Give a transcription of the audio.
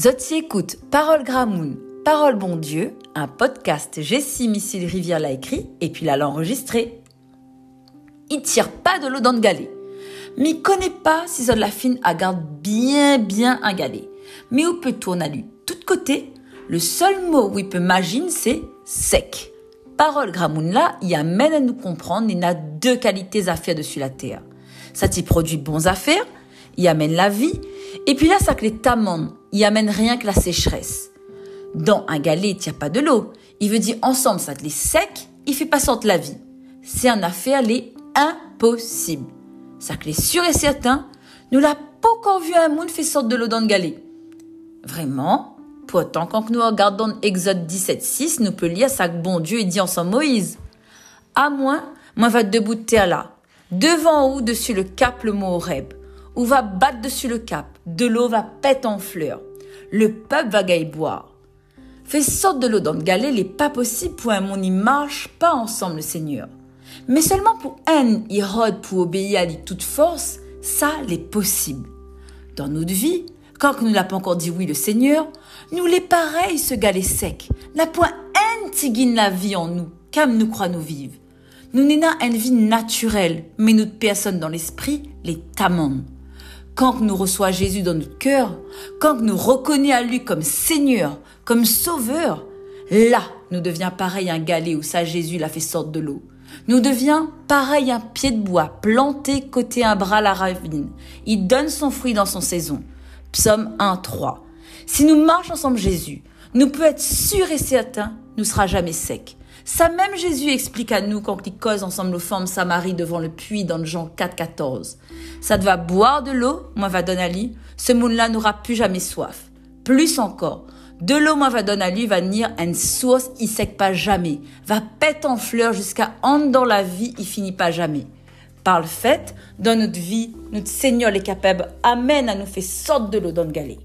Zotzi écoute Parole Gramoun, Parole Bon Dieu, un podcast Jessie Missile Rivière l'a écrit et puis l'a enregistré. Il tire pas de l'eau dans le galet. Mais connaît pas si Zod la fine garde bien bien un galet. Mais où peut tourner à lui tout de côté Le seul mot où il peut imaginer c'est sec. Parole Gramoun là, il amène à nous comprendre il a deux qualités à faire dessus la terre. Ça t'y produit bons affaires, il amène la vie, et puis là ça que les tamandes, il amène rien que la sécheresse. Dans un galet, il a pas de l'eau. Il veut dire ensemble, ça te les sec, il fait pas sortir la vie. C'est un affaire, les impossible. Ça que les sûr et certain, nous l'a pas encore vu un monde fait sortir de l'eau dans le galet. Vraiment? Pourtant, quand nous regardons Exode 17.6, nous peut lire ça que bon Dieu dit ensemble Moïse. À moins, moi va debout de terre là, devant ou dessus le cap le mot Horeb, ou va battre dessus le cap, de l'eau va pète en fleurs. Le peuple va gailler boire. Fais sorte de l'eau dans le galet, il pas possible pour un monde, y marche pas ensemble le Seigneur. Mais seulement pour un, il pour obéir à lui toute force, ça l'est possible. Dans notre vie, quand nous n'a pas encore dit oui le Seigneur, nous les pareils ce galet sec, n'a point un tigine la vie en nous, comme nous croit nous vivre. Nous n'avons une vie naturelle, mais notre personne dans l'esprit, les tamons. Quand nous reçoit Jésus dans notre cœur, quand nous reconnaissons à lui comme Seigneur, comme Sauveur, là, nous devient pareil un galet où ça Jésus l'a fait sortir de l'eau. Nous devient pareil un pied de bois planté côté un bras la ravine. Il donne son fruit dans son saison. Psaume 1, 3. Si nous marchons ensemble Jésus, nous pouvons être sûrs et certains, nous sera jamais sec. Ça même Jésus explique à nous quand il cause ensemble aux femmes Samarie devant le puits dans Jean 4, 14. Ça va boire de l'eau, moi va donner à lui, ce monde-là n'aura plus jamais soif. Plus encore, de l'eau, moi va donner à lui, va venir une source, il sec pas jamais. Va pète en fleurs jusqu'à en dans la vie, il finit pas jamais. Par le fait, dans notre vie, notre Seigneur est capable, amène à nous faire sorte de l'eau dans le galet.